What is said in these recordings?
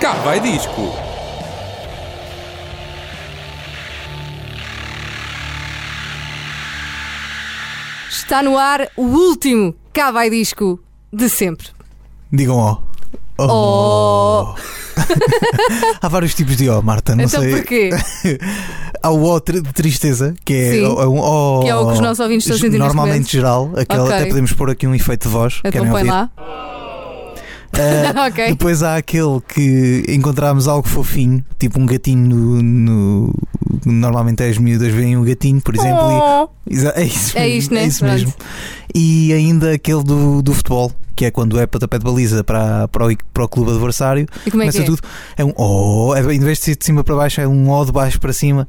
Cá vai disco. Está no ar o último Cá vai disco de sempre. Digam ó. Oh. Há vários tipos de ó, Marta. Não então sei. porquê? Há o ó de tristeza, que é, Sim. é um ó. Que é o que os nossos ouvintes estão neste Normalmente geral. Aquela, Ok. Até podemos pôr aqui um efeito de voz. Então querem põe ouvir? lá. Ah, ok. Depois há aquele que encontramos algo fofinho, tipo um gatinho no. no- normalmente as miúdas veem um gatinho, por exemplo. e- Oh. Exa- É isso É mesmo. isto, né? é isso Pronto. E ainda aquele do, do futebol, que é quando é pontapé de baliza para, para, o, para o clube adversário. E como é que Começa é? tudo. É um oh, é, em vez de ser de cima para baixo, é um oh de baixo para cima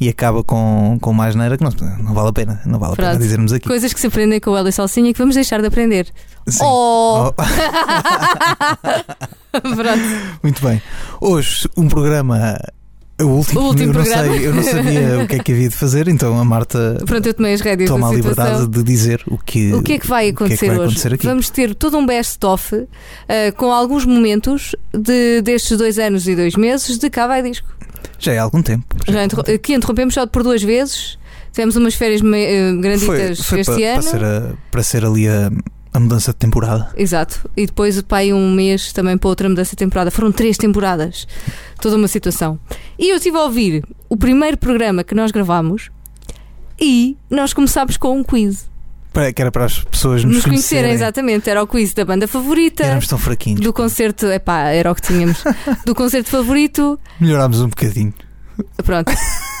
e acaba com, com uma asneira que não, não vale a pena. Não vale a pena Pronto. dizermos aqui. Coisas que se aprendem com o e Salsinha que vamos deixar de aprender. Sim. Oh! Oh, Pronto. muito bem. Hoje, um programa. O último, O último eu, não programa. sei, eu não sabia o que é que havia de fazer, então a Marta Pronto, eu tomei as rédeas toma a da liberdade de dizer o que, O que é que vai o que é acontecer que vai hoje? acontecer aqui. Vamos ter todo um best-of eh, com alguns momentos de, destes dois anos e dois meses de Cá vai disco. Já é há algum tempo. Já Já interro- que interrompemos só por duas vezes. Tivemos umas férias me- eh, granditas foi, foi este para, ano. para, ser a- para ser ali a, a mudança de temporada. Exato. E depois pai um mês também para outra mudança de temporada. Foram três temporadas. Toda uma situação. E eu estive a ouvir o primeiro programa que nós gravámos e nós começámos com um quiz. Para, que era para as pessoas nos, Nos conhecerem, conhecerem. exatamente. Era o quiz da banda favorita. Éramos tão fraquinhos. Do concerto, epá, era o que tínhamos. Do concerto favorito, Melhorámos um bocadinho. pronto.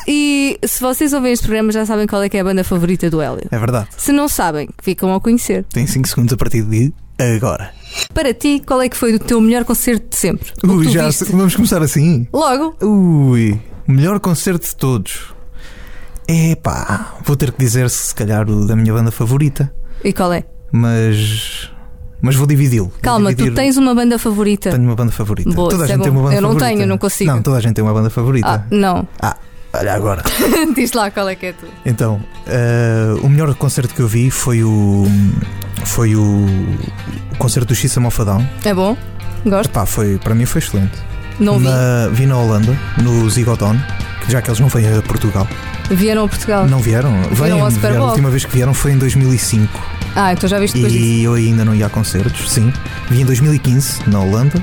E se vocês ouvem este programa já sabem qual é que é a banda favorita do Hélio. É verdade. Se não sabem, ficam a conhecer. Tem 5 segundos a partir de agora. Para ti, qual é que foi o teu melhor concerto de sempre? Ui, tu já viste? vamos começar assim. Logo, Ui, melhor concerto de todos. Epá, vou ter que dizer se calhar o da minha banda favorita, e qual é? mas mas vou dividi-lo. Calma, tu dividir- tens uma banda favorita. Tenho uma banda favorita. Boa, toda a é gente tem bom. uma banda Eu não favorita. tenho, não consigo. Não, toda a gente tem uma banda Ah, favorita. não. Olha agora. Diz lá qual é que é tu. Então, eh, o melhor concerto que eu vi foi o foi o, o concerto do Xissa Mofadão. É bom? Gosto? Epá, foi para mim foi excelente. Não vi. Na, vi na Holanda, no Zigoton, que já que eles não vêm a Portugal. Vieram a Portugal. Não vieram? Vêm, ao Super vieram. A última vez que vieram foi em 2005. Ah, então já viste depois disso. E eu ainda não ia a concertos, sim. Vi em 2015, na Holanda.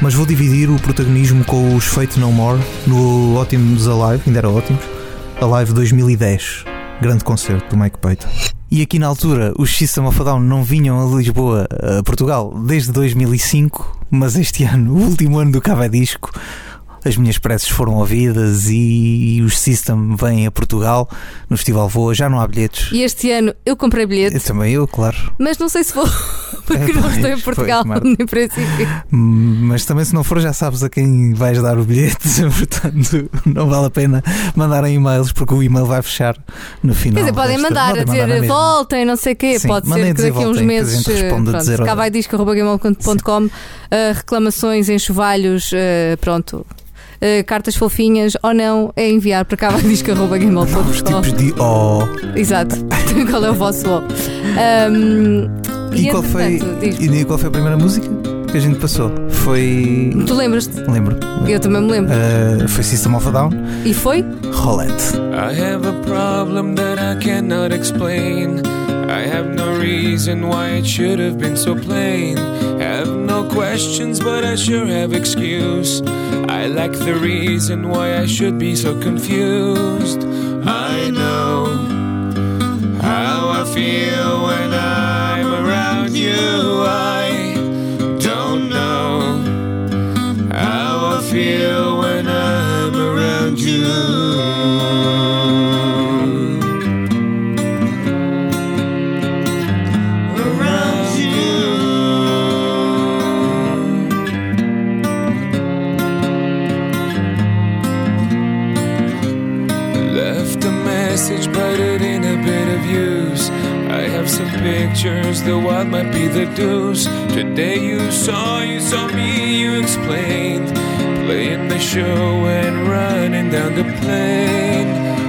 Mas vou dividir o protagonismo com os Fate No More no Ótimos Alive, ainda era Ótimos. Alive 2010. Grande concerto do Mike Payton. E aqui na altura, os System of a Down não vinham a Lisboa, a Portugal, desde 2005, mas este ano, o último ano do Cava Disco, as minhas preces foram ouvidas e os System vêm a Portugal no Festival Voa, já não há bilhetes. E este ano eu comprei bilhete, Eu também, eu, claro. mas não sei se vou, porque É, não pois, estou em pois, Portugal, Marta. em princípio. Mas também se não for já sabes a quem vais dar o bilhete, portanto não vale a pena mandarem e-mails porque o e-mail vai fechar no final. Quer dizer, podem mandar a podem dizer na mesma. voltem, não sei o quê. Sim, Pode ser que dizer daqui a uns a meses. a Pronto, dizer, cá vai disco.com, reclamações, enxovalhos, eh, pronto. Eh, cartas fofinhas ou não, é enviar para cá vai Novos tipos de oh. Exato. qual é o vosso O? Ahm, E, qual foi, e qual foi a primeira música que a gente passou? Foi. Tu lembras-te? Lembro. Eu também me lembro. Uh, foi System of a Down, E foi? Rolette. I have a problem that I cannot explain. I have no reason why it should have been so plain. Have no questions, but I sure have excuse. I lack the reason why I should be so confused. I know how I feel when I'm around you. I don't know how I feel when I'm around you. The what might be the deuce. Today you saw, you saw me, you explained. Playing the show and running down the plane.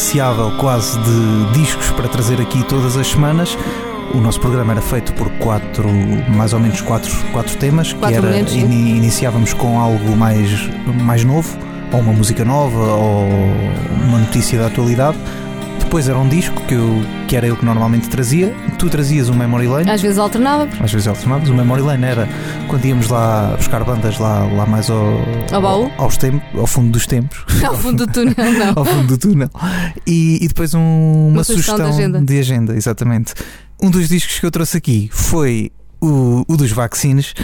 Insaciável quase de discos para trazer aqui todas as semanas, o nosso programa era feito por quatro, mais ou menos quatro, quatro temas, Quatro que era momentos, ini- iniciávamos com algo mais, mais novo, ou uma música nova, ou uma notícia da atualidade. Depois era um disco que, eu, que era eu que normalmente trazia. Tu trazias um Memory Lane. Às vezes alternávamos. Às vezes alternávamos. O Memory Lane era quando íamos lá buscar bandas lá, lá mais ao, Ao baú? aos tempos, ao fundo dos tempos. Ao fundo do túnel, não. ao fundo do túnel. E, e depois um- uma, Uma sugestão de sugestão agenda. de agenda, exatamente. Um dos discos que eu trouxe aqui foi o, o dos vaccines.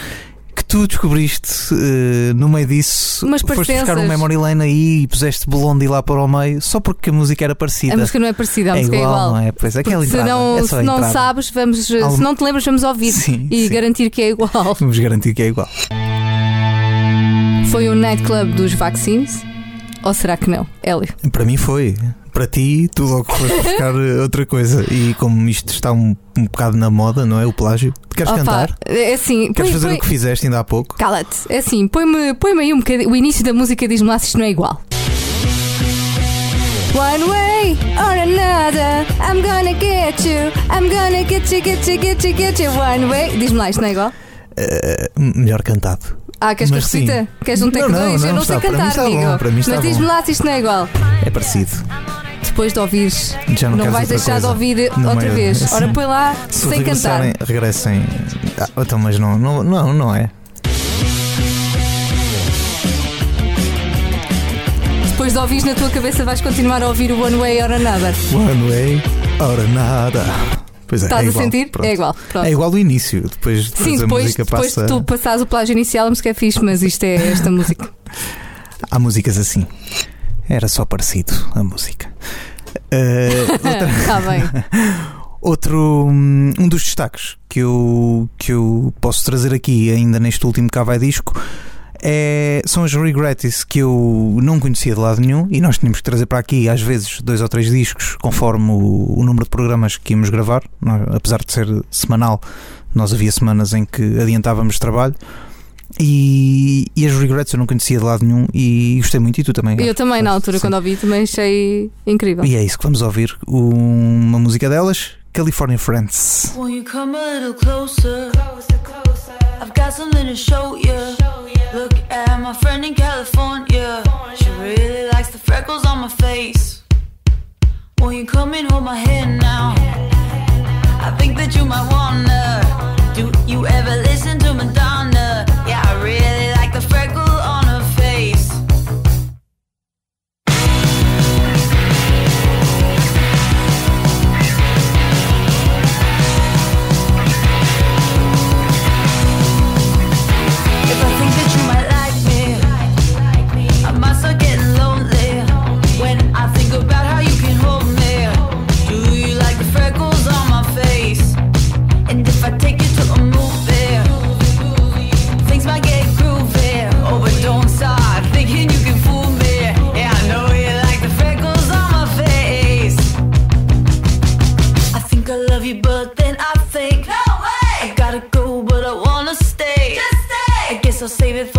Tu descobriste eh, no meio disso, Umas foste buscar um. Memory Lane aí e puseste Blondie lá para o meio só porque a música era parecida. A música não é parecida, a é música igual, é igual. não é? Pois é aquela Porque se entrada. não, é se não entrada. sabes, vamos, Algum- se não te lembras, vamos ouvir Sim, e sim. garantir que é igual. Vamos garantir que é igual. Foi o nightclub dos vaccines? Ou será que não? Hélio. Para mim foi. Para ti, tu logo foste buscar eh, outra coisa. E como isto está um, um bocado na moda, não é? O plágio. Queres Opa, cantar? É assim, Queres põe- fazer põe- o que fizeste ainda há pouco? Cala-te. É assim, põe-me põe aí um bocadinho. O início da música diz-me lá se isto não é igual. One way or another, I'm gonna get you. I'm gonna get you, get you, get you, get you. One way. Diz-me lá, isto não é igual? Eh, melhor cantado. Ah, queres que eu repita? Queres um take não, dois? não, eu não sei cantar, amigo. para mim está Mas diz-me lá se isto não é igual. É parecido. Depois de ouvires, Já não, não, vais deixar de ouvir No outra meio- vez. assim. Ora, põe lá Se sem cantar. regressem. Ah, então, mas não, não, não, não é. Depois de ouvires na tua cabeça, vais continuar a ouvir o One Way or Another. One way, ora nada. Pois é, Estás é a igual. sentir? Pronto. É igual. Pronto. É igual do início. Depois, depois Sim, a depois, música depois passa. de tu passares o plágio inicial, a música é fixe, mas isto é esta música. Há músicas assim. Era só parecido a música. Eh, outra- Está bem. Outro, hum, um dos destaques que eu, que eu posso trazer aqui, ainda neste último Cá Vai Disco, é, são os Regrettes que eu não conhecia de lado nenhum e nós tínhamos que trazer para aqui, às vezes, dois ou três discos, conforme o, o número de programas que íamos gravar. Nós, apesar de ser semanal, nós havia semanas em que adiantávamos trabalho. E, e as Regrets eu não conhecia de lado nenhum e gostei muito. E tu também? Eu também, na altura, Sim. quando ouvi, também achei incrível. E é isso que vamos ouvir. Uma música delas, California Friends. You come a little closer? I've got something to show you. Look at my friend in California. She really likes the freckles on my face. Won't you come and hold my hand now? I think that you might wanna. Do you ever listen to Madonna? save it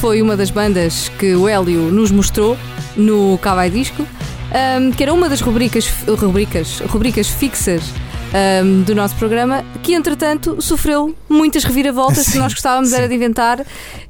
foi uma das bandas que o Hélio nos mostrou no Cavai Disco, ahm, que era uma das rubricas, rubricas, rubricas fixas ahm, do nosso programa, que entretanto sofreu muitas reviravoltas que Sim, nós gostávamos sim. era de inventar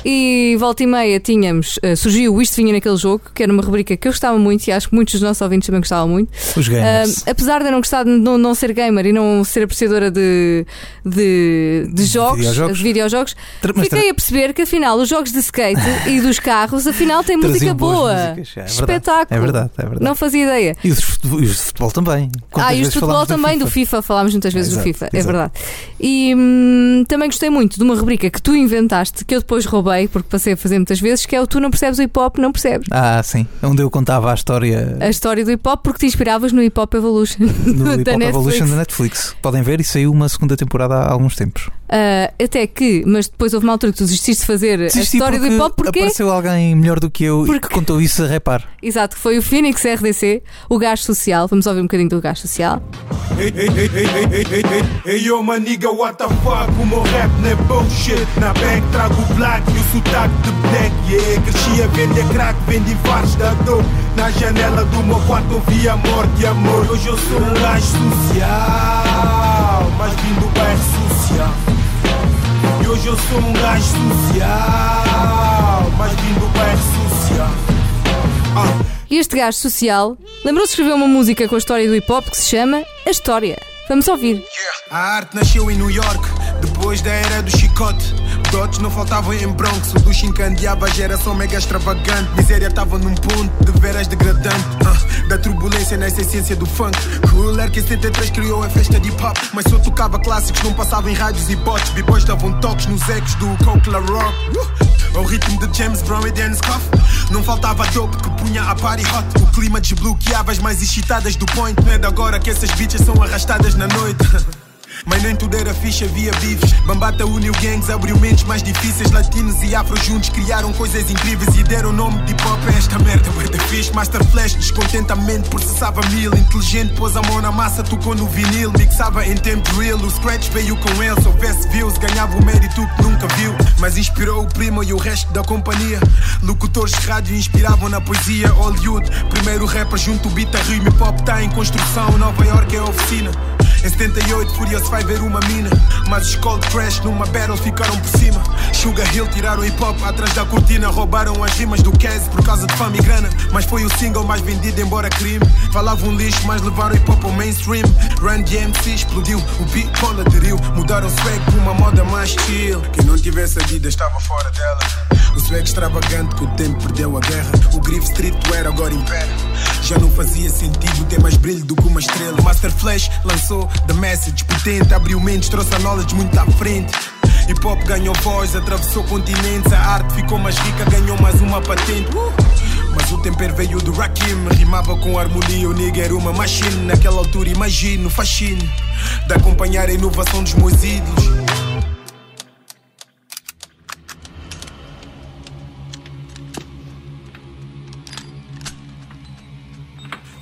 e volta e meia tínhamos, eh, surgiu o Isto Vinha naquele jogo, que era uma rubrica que eu gostava muito e acho que muitos dos nossos ouvintes também gostavam muito. Os gamers. Um, apesar de eu não gostar de não, não ser gamer e não ser apreciadora de, de, de jogos, videojogos. de videojogos, mas fiquei a perceber que afinal os jogos de skate e dos carros afinal têm música boa. músicas. É verdade, Espetáculo. É verdade, é verdade. Não fazia ideia. E os de futebol, também. Quantas ah, e os de futebol também, do FIFA, falámos muitas vezes do Exato, FIFA, é exato. verdade. E hum, também gostei muito de uma rubrica que tu inventaste, que eu depois roubei, porque passei a fazer muitas vezes, que é o Tu Não Percebes o Hip Hop, Não Percebes. Ah, sim. Onde eu contava a história A história do hip hop, porque te inspiravas no Hip Hop Evolution no Hip Hop Netflix. Evolution da Netflix. Podem ver e saiu uma segunda temporada há alguns tempos. Uh, até que, mas depois houve uma altura que tu desististe de fazer Desisti a história do hip hop porque apareceu alguém melhor do que eu porque... que contou isso a repar. Exato, foi o Phoenix RDC, o gajo social. Vamos ouvir um bocadinho do gajo social. Ei, ei, ei, ei, ei, oh, what the fuck? O meu rap não é bullshit. Na bank trago black e o sotaque de black. Yeah, cresci a vender crack, vendi vários da dor. Na janela do meu quarto ouvi amor de amor. Hoje eu sou um gajo social, mas vim do bairro social. Hoje eu sou um gajo social, mas vim do bairro social. Ah. E este gajo social lembrou-se de escrever uma música com a história do hip hop que se chama A História. Vamos ouvir. A arte nasceu em New York, depois da era do chicote. Dotes não faltavam em Bronx, o duche encandeava a geração mega extravagante. Miséria estava num ponto de veras degradante. Ah, da turbulência nessa essência do funk. Cool Air que em 73 criou a festa de hip hop. Mas só tocava clássicos, não passava em rádios e bots. B-boys davam toques nos ecos do Coke La Rock. Uh, ao ritmo de James Brown e Dan Scuff. Não faltava dope que punha a party hot. O clima desbloqueava as mais excitadas do point. Não é de agora que essas bitches são arrastadas na noite. Mas nem tudo era fixe, havia bifes. Bambata uniu gangs, abriu mentes mais difíceis. Latinos e afro juntos criaram coisas incríveis e deram nome de hip hop a esta merda. Bué da fixe, Master Flash, descontentamento, processava mil. Inteligente, pôs a mão na massa, tocou no vinil. Mixava em tempo real, o scratch veio com ele. Se houvesse views, ganhava o mérito que nunca viu. Mas inspirou o primo e o resto da companhia. Locutores de rádio inspiravam na poesia. Hollywood, primeiro rapper junto o beat a rima. Hip hop tá em construção, Nova York é a oficina. Em 78, Furious vai ver uma mina. Mas os Cold Crash numa battle ficaram por cima. Sugar Hill tiraram hip hop atrás da cortina. Roubaram as rimas do Kez por causa de fama e grana. Mas foi o single mais vendido, embora crime. Falavam lixo, mas levaram hip hop ao mainstream. Run DMC explodiu, o beat aderiu. Mudaram o swag por uma moda mais chill. Quem não tivesse a vida estava fora dela. O swag extravagante que o tempo perdeu a guerra. O street era agora impera. Já não fazia sentido ter mais brilho do que uma estrela. Master Flash lançou The Message, potente, abriu mentes, trouxe a knowledge muito à frente. Hip hop ganhou voz, atravessou continentes, a arte ficou mais rica, ganhou mais uma patente. Uh! Mas o tempero veio do Rakim, rimava com harmonia, o nigga era uma machine. Naquela altura imagino o fascínio de acompanhar a inovação dos meus ídolos.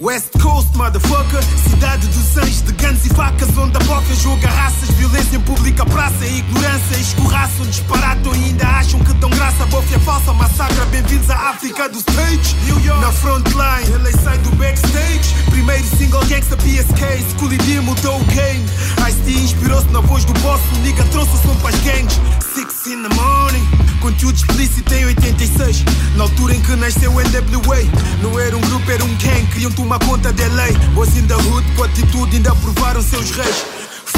West Coast, motherfucker. Cidade dos anjos de guns e facas Onde a boca joga raças. Violência em pública praça Ignorância. Escorraçam Disparatam e ainda acham que dão graça. Bofia falsa, massacra. Bem-vindos à África do stage. New York. Na frontline Ele sai do backstage. Primeiro single gangsta PSK Schoolie D mudou o game. Ice-T inspirou-se na voz do boss. O nigga trouxe o som para as gangs Six in the morning. Conteúdo explícito em 86 Na altura em que nasceu o NWA Não era um grupo, gang Queriam tomar conta da lei. Boys in the hood, com atitude ainda provaram seus reis.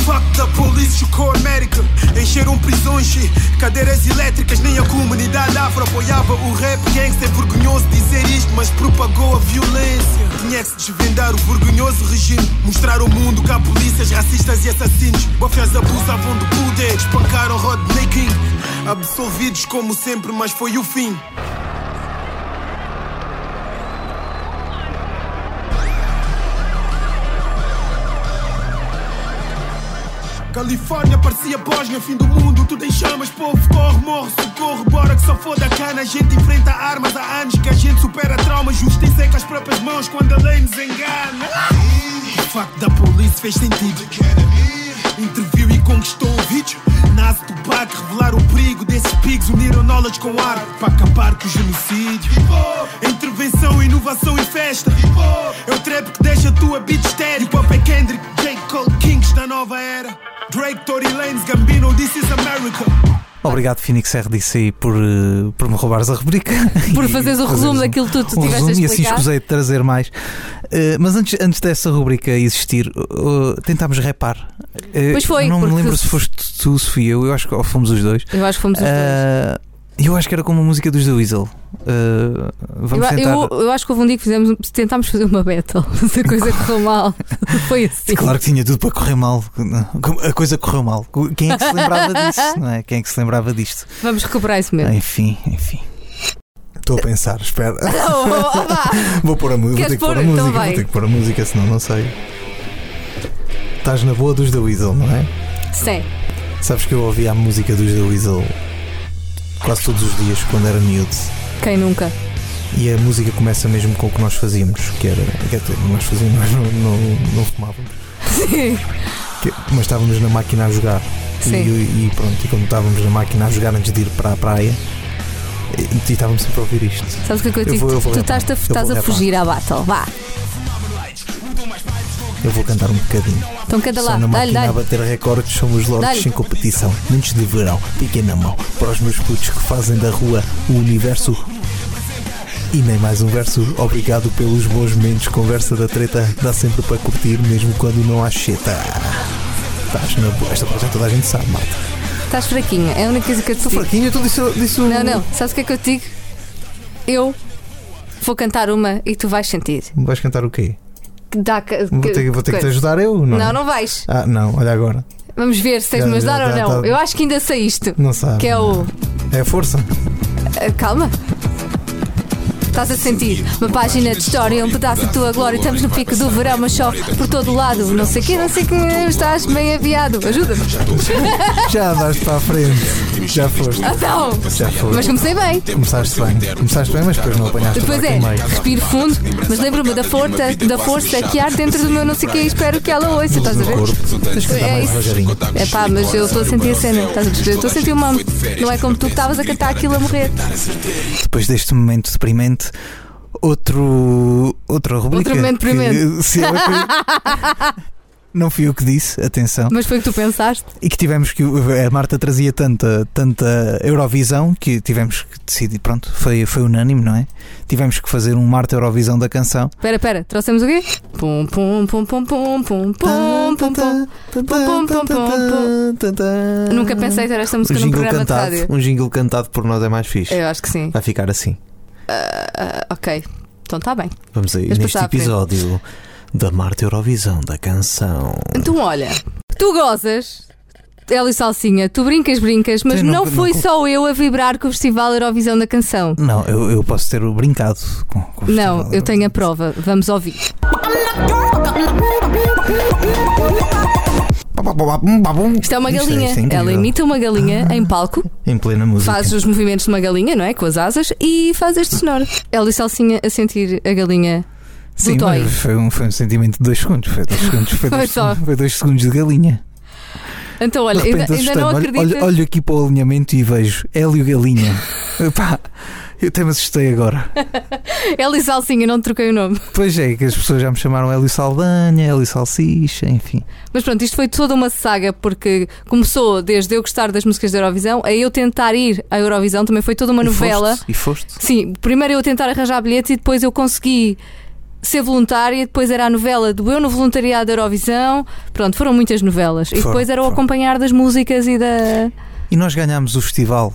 Fuck the police, chocou a América. Encheram prisões, cadeiras elétricas. Nem a comunidade afro apoiava o rap. Gangsta É vergonhoso dizer isto, mas propagou a violência. Tinha que se desvendar o vergonhoso regime. Mostrar ao mundo que há polícias racistas e assassinos. Bofias abusavam do poder, espancaram Rodney King. Absolvidos como sempre, mas foi o fim Califórnia parecia Bósnia, fim do mundo, tudo em chamas, povo corre, morre, socorro, bora que só foda a cana. A gente enfrenta armas há anos que a gente supera traumas, justiça é com as próprias mãos quando a lei nos engana. O facto da polícia fez sentido. Interviu e conquistou o vídeo. Nasce do baque, revelar o perigo desse Esses pigs uniram knowledge com arte para acabar com o genocídio. Intervenção, inovação e festa. É o trap que deixa a tua beat estéreo. Hip hop é Kendrick, J. Cole, Kings da nova era. Drake, Tory Lanez, Gambino, This is America. Obrigado, Phoenix RDC, por, eh, por me roubares a rubrica. Por fazeres o resumo um- daquilo que tu, um tiveste a resumo e assim explicar. escusei de trazer mais. Eh, mas antes, antes dessa rubrica existir, uh, tentámos repar. Eh, Pois foi, Não me lembro se foste tu, se fui eu, eu acho que fomos os dois. Eu acho que fomos os dois. Eu acho que era como a música dos The Weasel. Eh, vamos Eu, tentar. eu, eu acho que houve um dia que fizemos, tentámos fazer uma battle, mas a coisa correu mal. Foi assim. Claro que tinha tudo para correr mal. A coisa correu mal. Quem é que se lembrava disso? Não é? Quem é que se lembrava disto? Vamos recuperar isso mesmo. Enfim, enfim. Estou a pensar, espera. Vou pôr a música. Vou ter que pôr a música. Então. Vou ter que pôr a música, senão não sei. Estás na boa dos The Weasel, não é? Sim. Sabes que eu ouvia a música dos The Weasel quase todos os dias quando era miúdo. Quem nunca? E a música começa mesmo com o que nós fazíamos, que era. Quer dizer, nós fazíamos, nós não, não, não fumávamos. Sim. Que- mas estávamos na máquina a jogar. Sim. E, e pronto, e quando estávamos na máquina a jogar antes de ir para a praia, e, e estávamos sempre a ouvir isto. Sabes o que é que eu Eu vou- eu vou tu estás, a, estás a fugir à battle. Vá. Eu vou cantar um bocadinho. Então canta Só lá. na Dá-lhe, máquina a dá-lhe. bater recordes somos Dá-lhe. sem competição. Mentes de verão, piquem na mão. Para os meus putos que fazem da rua o universo. E nem mais um verso. Obrigado pelos bons momentos. Conversa da treta dá sempre para curtir, mesmo quando não há cheta. Estás na boa. Esta toda a gente sabe, malta. Estás fraquinha. É a única coisa que eu te Estou digo. fraquinho, tu disse, disse Não, não. Sabes o que é que eu te digo? Eu vou cantar uma e tu vais sentir. Vais cantar o quê? Que dá. que- Vou ter, vou ter que te coisa. ajudar eu? Não, Não, não vais. Ah, não, olha agora. Vamos ver se tens de me Já- ajudar já- ou não. tá- Eu acho que ainda sei isto. Não sabe. Que é o. É a força. Ah, Calma. Estás a sentir uma página de história, um pedaço da tua glória. Estamos no pico do verão, mas chove por todo lado. Não sei o que, não sei que. Estás bem aviado. Ajuda-me. Já andaste para a frente. Já foste. Então. Já foste. Mas comecei bem. Começaste bem. Começaste bem, mas depois não apanhaste Depois é, respiro fundo, mas lembro-me da força, da força que há dentro do meu não sei o que e espero que ela ouça. Estás a ver? É isso. É pá, mas eu estou a sentir a cena. Estás a perceber? Estou a sentir uma. Não é como tu que estavas a cantar aquilo a morrer. Depois deste momento deprimente, outro. Outra rubrica. Se Não fui eu que disse, atenção. Mas foi o que tu pensaste. E que tivemos que. A Marta trazia tanta, tanta Eurovisão que tivemos que decidir. Pronto, foi, foi unânime, não é? Tivemos que fazer um Marta Eurovisão da canção. Espera, espera, trouxemos o quê? Pum, pum, pum, pum, pum, pum, pum, pum, pum. pum, pum, pum, Nunca pensei ter esta Um música num jingle programa de cantado, rádio. um jingle cantado por nós é mais fixe. Eu acho que sim. Vai ficar assim. Ah, ok, então está bem. Vamos aí, Mas neste episódio da Marta Eurovisão da canção. Então olha, tu gozas. Ela e Salsinha, tu brincas, brincas, mas Sim, não, não- foi não- só eu a vibrar com o Festival Eurovisão da Canção. Não, eu, eu posso ter brincado com, com o Não, festival. eu tenho a prova. Vamos ouvir. Isto é uma galinha. é. Ela imita uma galinha em palco, Em plena música. faz os movimentos de uma galinha, não é? Com as asas e faz este sonoro. Ela e Salsinha a sentir a galinha Sim, do toy. mas foi um, foi um sentimento de dois segundos. Foi dois segundos, foi Foi dois, só. foi dois segundos de galinha. Então, olha, ainda, ainda não. Olho- acredito. Olho, olho aqui para o alinhamento e vejo Hélio Galinha. Epá, eu até me assustei agora. E Salsinha, não troquei o nome. Pois é, que as pessoas já me chamaram Hélio Saldanha, Hélio Salsicha, enfim. Mas pronto, isto foi toda uma saga porque começou desde eu gostar das músicas da Eurovisão a eu tentar ir à Eurovisão, também foi toda uma E novela. foste? E foste? Sim, primeiro eu tentar arranjar bilhetes e depois eu consegui ser voluntária, e depois era a novela do eu no voluntariado da Eurovisão. Pronto, foram muitas novelas. e Foram, depois era o foram. acompanhar das músicas e da. E nós ganhámos o festival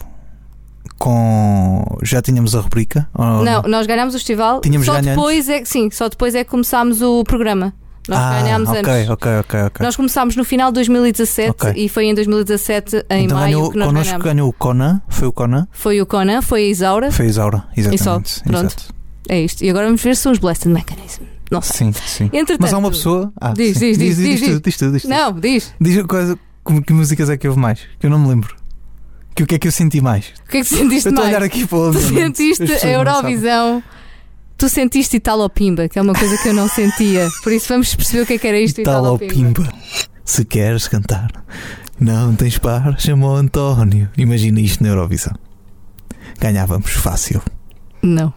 com. Já tínhamos a rubrica? Ou não, nós ganhámos o festival. Tínhamos só depois é que sim, só depois é que começámos o programa. Nós ah, ganhámos ok, antes. ok, ok, ok. Nós começámos no final de 2017 Ok. e foi em 2017, em então maio, ganhou, que nós connosco ganhámos. ganhou o Conan, foi o Conan, Foi o Conan, foi a Isaura. foi a Isaura, exatamente. pronto. exato. É isto. E agora vamos ver se são os Blessed Mechanism. Não sei. Sim, sim. Entretanto, Mas há uma pessoa. Ah, Diz, diz, diz, diz, diz diz. Não, diz. Diz que músicas é que houve mais? Que eu não me lembro. Que o que é que eu senti mais? O que é que sentiste eu estou a olhar aqui para o Tu. As sentiste a. Eurovisão. Tu sentiste Italo Pimba, que é uma coisa que eu não sentia. Por isso vamos perceber o que é que era isto Italo Italo Pimba. Pimba. Se queres cantar, Não tens par, chamou António. Imagina isto na Eurovisão. Ganhávamos fácil. Não.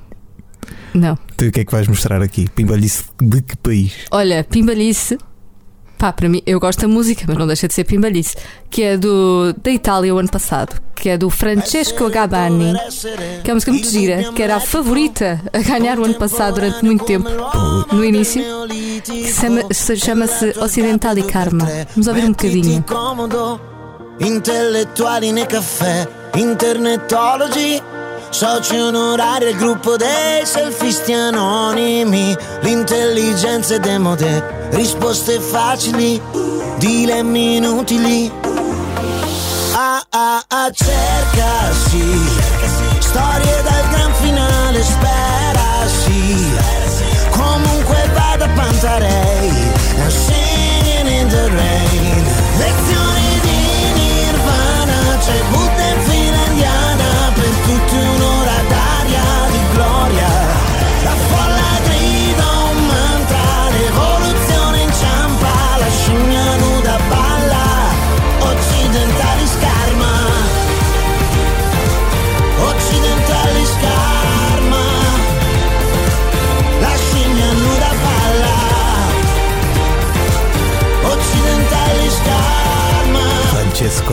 Não. Tu o que é que vais mostrar aqui? Pimbalhice de que país? Olha, Pimbalice. Pá, para mim, eu gosto da música, mas não deixa de ser Pimbalice. Que é do, da Itália o ano passado. Que é do Francesco Gabani. Que é uma música muito gira. Que era a favorita a ganhar o ano passado durante muito tempo. No início. Que se chama- se chama-se Ocidental e Karma. Vamos ouvir um bocadinho. intellettuali nei caffè, internetologi, soci onorari al gruppo dei selfisti anonimi, l'intelligenza è demode, risposte facili, dilemmi inutili. Ah ah ah, cercasi, storie dal gran finale, sperasi,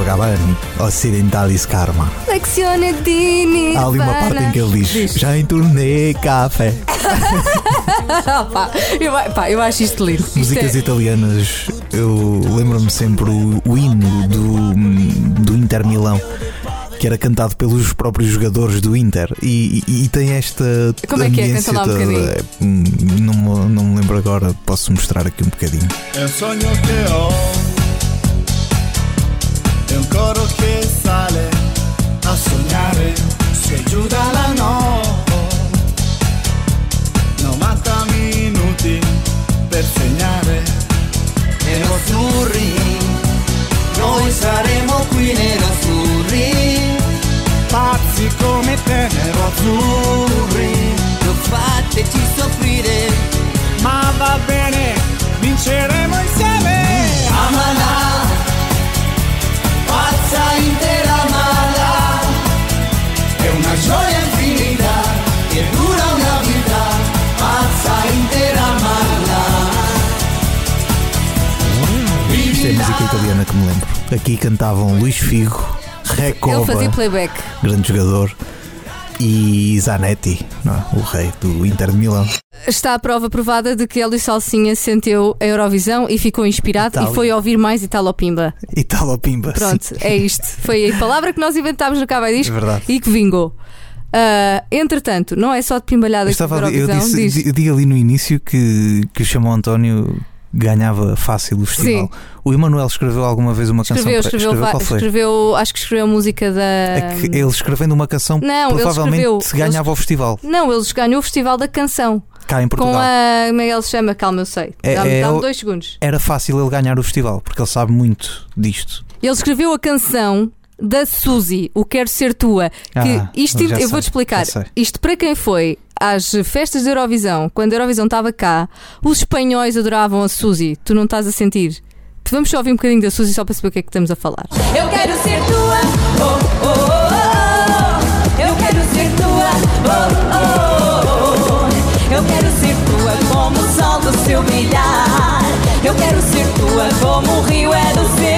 Gabani, Occidentalis Karma. Há ali uma parte em que ele diz: Já entornei café. Ah, pá, eu, pá, eu acho isto lindo. Isto Músicas é- italianas, eu lembro-me sempre o, o hino do, do Inter Milão. Que era cantado pelos próprios jogadores do Inter e, e- e tem esta. Como é que é? ambiência Canta lá um toda. bocadinho. É, hum, não, me- não me lembro agora, posso mostrar aqui um bocadinho. È un sogno che ho, è un coro che sale a sognare, sei giù dalla notte, 90 minuti per segnare. Nerazzurri, noi saremo qui nerazzurri, Pazzi come te, nero azzurri, non fateci soffrire. ma va bene, vinceremo insieme. Amala, pazza intera mala, è una gioia infinita che dura una vita, pazza intera mala. Isto é música italiana que me lembro. Aqui cantavam Luís Figo, Ele Recoba, fazia playback. grande jogador, e Zanetti, é? o rei do Inter de Milão. Está a prova provada de que Hélio Salsinha sentiu a Eurovisão e ficou inspirado Itália. e foi ouvir mais Italo Pimba. Italo Pimba. Pronto, sim. é isto. Foi a palavra que nós inventámos no Cabo É Disco verdade. e que vingou. Ah, entretanto, não é só de pimbalhada Eu, que estava a ali- eu disse, diz. eu digo ali no início que, que Chamou António ganhava fácil o festival. Sim. O Emanuel escreveu alguma vez uma Escreveu, canção para- escreveu, va- qual foi? escreveu, acho que escreveu a música da. É que ele escrevendo uma canção Não, ele provavelmente escreveu- se ganhava o festival Não, eles ganhou o Festival da Canção cá em Portugal. com a. Como é que ele se chama? Calma, eu sei. É- Dá-me é dois segundos. Era fácil ele ganhar o festival porque ele sabe muito disto. Ele escreveu a canção da Suzy, O Quero Ser Tua. Que Ah, isto, eu sei, vou-te explicar. Isto para quem foi às festas da Eurovisão, quando a Eurovisão estava cá, os espanhóis adoravam a Suzy. Tu não estás a sentir? Vamos só ouvir um bocadinho da Suzy só para saber o que é que estamos a falar. Eu quero ser tua, oh, oh, oh, oh. Eu quero ser tua, oh, oh, oh. Eu quero ser tua como o sol do seu brilhar. Eu quero ser tua como o rio é do seu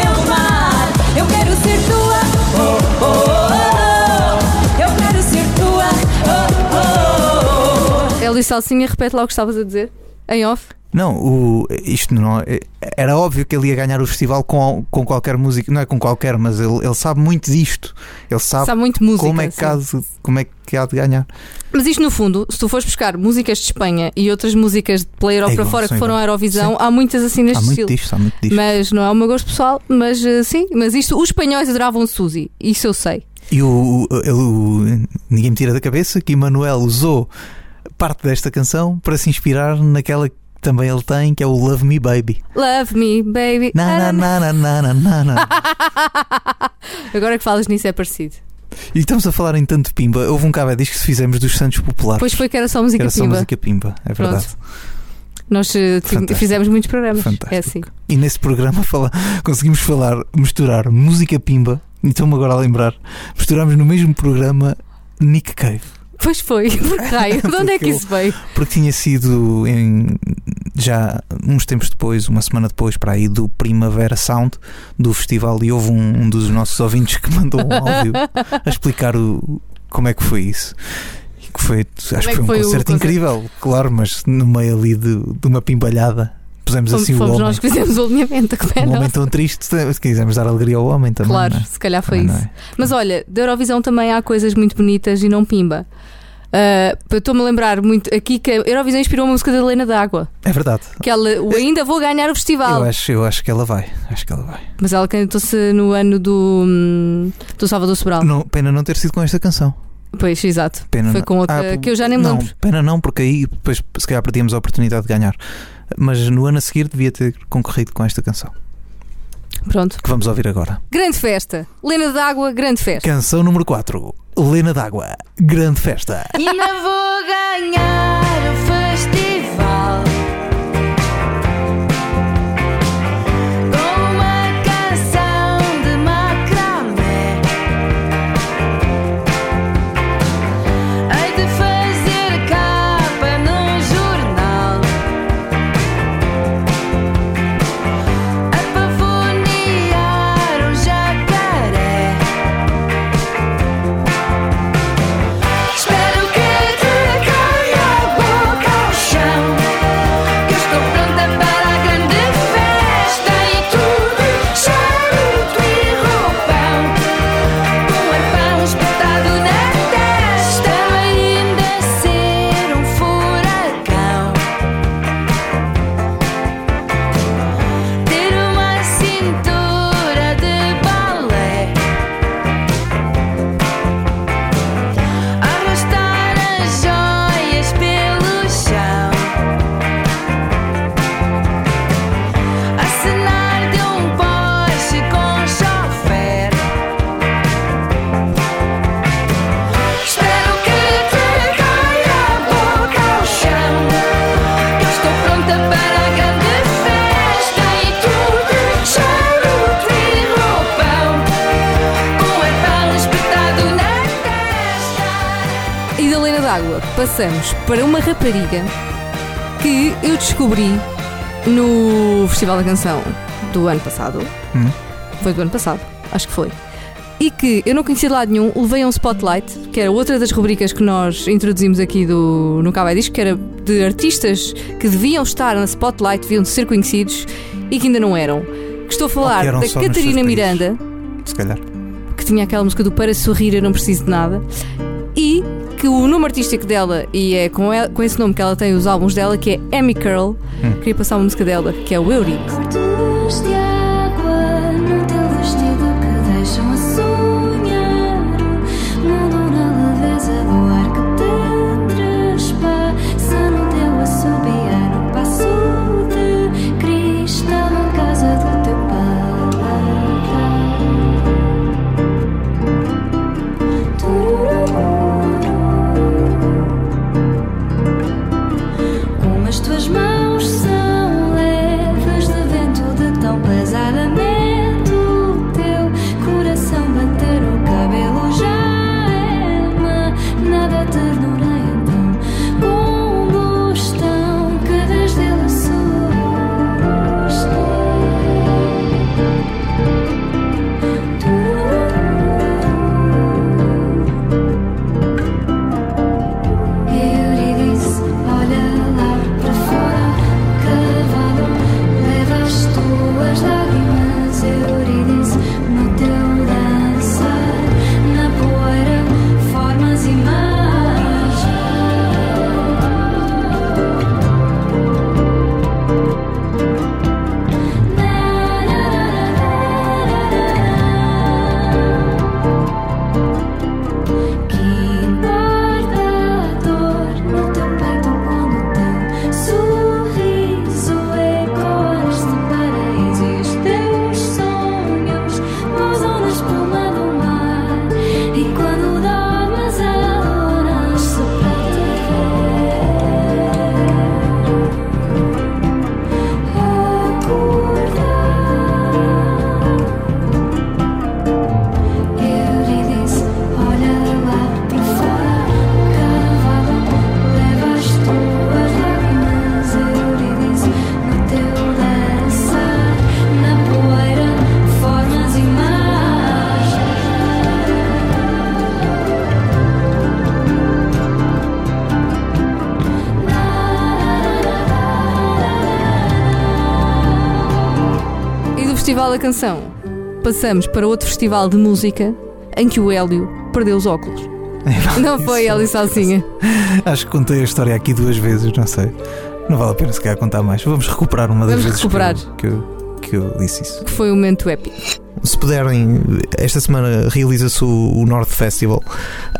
oh, oh. Hélio Salsinha, repete lá o que estavas a dizer. Em off. Não, o, isto não é- era óbvio que ele ia ganhar o festival com, com qualquer música, não é com qualquer, mas ele, ele sabe muito disto. Ele sabe, Sabe muito música. como, é que sim. há de, como é que há de ganhar. Mas isto, no fundo, se tu fores buscar músicas de Espanha e outras músicas de pela Europa É igual, fora que foram à. Eurovisão, há muitas assim neste Há muito estilo. disto, há muito disto. Mas não é o meu gosto pessoal, mas eh, sim, mas isto, os espanhóis adoravam Suzy, isso eu sei. E o, o- ele- o- ninguém me tira da cabeça que Emanuel usou parte desta canção para se inspirar naquela que também ele tem, que é o Love Me Baby. Love me, baby. Na, na, na, na, na, na, na. Agora que falas nisso é parecido. E estamos a falar em tanto pimba. Houve um cabo disco que fizemos dos Santos Populares. Pois foi que era só música Era só pimba. música pimba, é Pronto. verdade. Nós eh, ti- Fantástico. fizemos muitos programas. Fantástico. É assim. E nesse programa fala, conseguimos falar, misturar música pimba, e estou-me agora a lembrar, misturámos no mesmo programa Nick Cave. Pois foi, por raio. De onde é que isso veio? Porque tinha sido em, já uns tempos depois, uma semana depois, para aí do Primavera Sound do festival, e houve um, um dos nossos ouvintes que mandou um áudio a explicar o, como é que foi isso. E que foi, acho é que foi um foi o concerto concerto? incrível, claro, mas no meio ali de, de uma pimbalhada, pusemos Fomos, assim o fomos homem. nós que fizemos o alinhamento. é Um homem tão triste, se quisemos dar alegria ao homem também. Claro, não é? se calhar foi Também isso. não é? Mas olha, da Eurovisão também há coisas muito bonitas e não pimba. Ah, Estou-me a lembrar muito aqui que a Eurovisão inspirou a música da Helena D'Água. É verdade. Que ela, o Ainda Vou Ganhar o Festival. Eu acho, eu acho que ela vai. Acho que ela vai. Mas ela cantou-se no ano do, do Salvador Sobral. Não, pena não ter sido com esta canção. Pois, exato. Pena Foi não. com outra Ah, que eu já nem me não, lembro. pena não, porque aí depois se calhar perdíamos a oportunidade de ganhar. Mas no ano a seguir devia ter concorrido com esta canção. Pronto. Que vamos ouvir agora. Grande festa. Helena D'Água, grande festa. Canção número 4. Lena d'Água. Grande festa. Ainda vou ganhar o festival passamos para uma rapariga que eu descobri no Festival da Canção do ano passado. Hum. Foi do ano passado, acho que foi. E que eu não conhecia de lado nenhum, levei a um spotlight, que era outra das rubricas que nós introduzimos aqui do, no Cabo Disco, que era de artistas que deviam estar na spotlight, deviam ser conhecidos e que ainda não eram. Que estou a falar da Catarina. Miranda, Se calhar. que tinha aquela música do Para Sorrir Eu Não Preciso de Nada, e que o nome artístico dela, e é com, ela- com esse nome que ela tem os álbuns dela, que é Amy Curl, queria passar uma música dela, que é o Eurico. Da Canção, passamos para outro festival de música em que o Hélio perdeu os óculos. Não foi Isso- Hélio sozinha. Acho que contei a história aqui duas vezes, não sei. Não vale a pena se calhar contar mais. Vamos recuperar uma das Vamos vezes recuperar. Que, eu, que, eu, disse isso. Que foi um momento épico. Se puderem, esta semana realiza-se o, North Festival.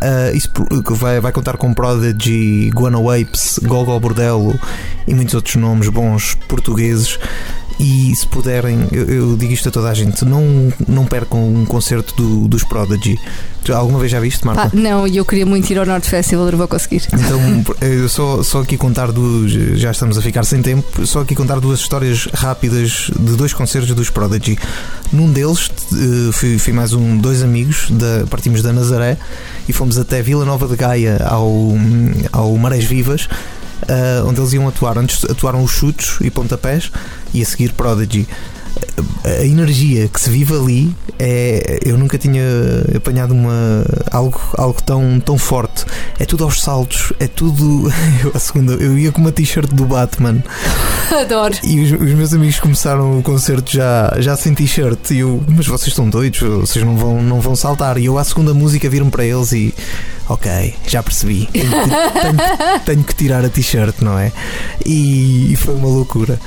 Ah, isso vai, vai contar com Prodigy, Guano Apes, Gogo Bordello e muitos outros nomes bons portugueses. E se puderem, eu, eu digo isto a toda a gente: não, não percam um concerto do- dos Prodigy. Tu alguma vez já viste, Marta? Não, e eu queria muito ir ao Norte Festival, não vou conseguir. Então, eu só, só aqui contar duas. Já estamos a ficar sem tempo. Só aqui contar duas histórias rápidas de dois concertos dos Prodigy. Num deles, eh, fui, fui mais um, dois amigos, da, partimos da Nazaré e fomos até Vila Nova de Gaia ao, ao Marés Vivas. Eh, onde eles iam atuar. Antes atuaram os chutes e pontapés e a seguir Prodigy. A energia que se vive ali é. Eu nunca tinha apanhado uma, algo, algo tão, tão forte. É tudo aos saltos, é tudo. Eu, a segunda, eu ia com uma t-shirt do Batman Adoro. e os, os meus amigos começaram o concerto já, já sem t-shirt. E eu, mas vocês estão doidos, vocês não vão, não vão saltar. E eu, à segunda música, viram para eles e. Ok, já percebi. Tenho que, tenho- tenho que tirar a t-shirt, não é? E, e foi uma loucura.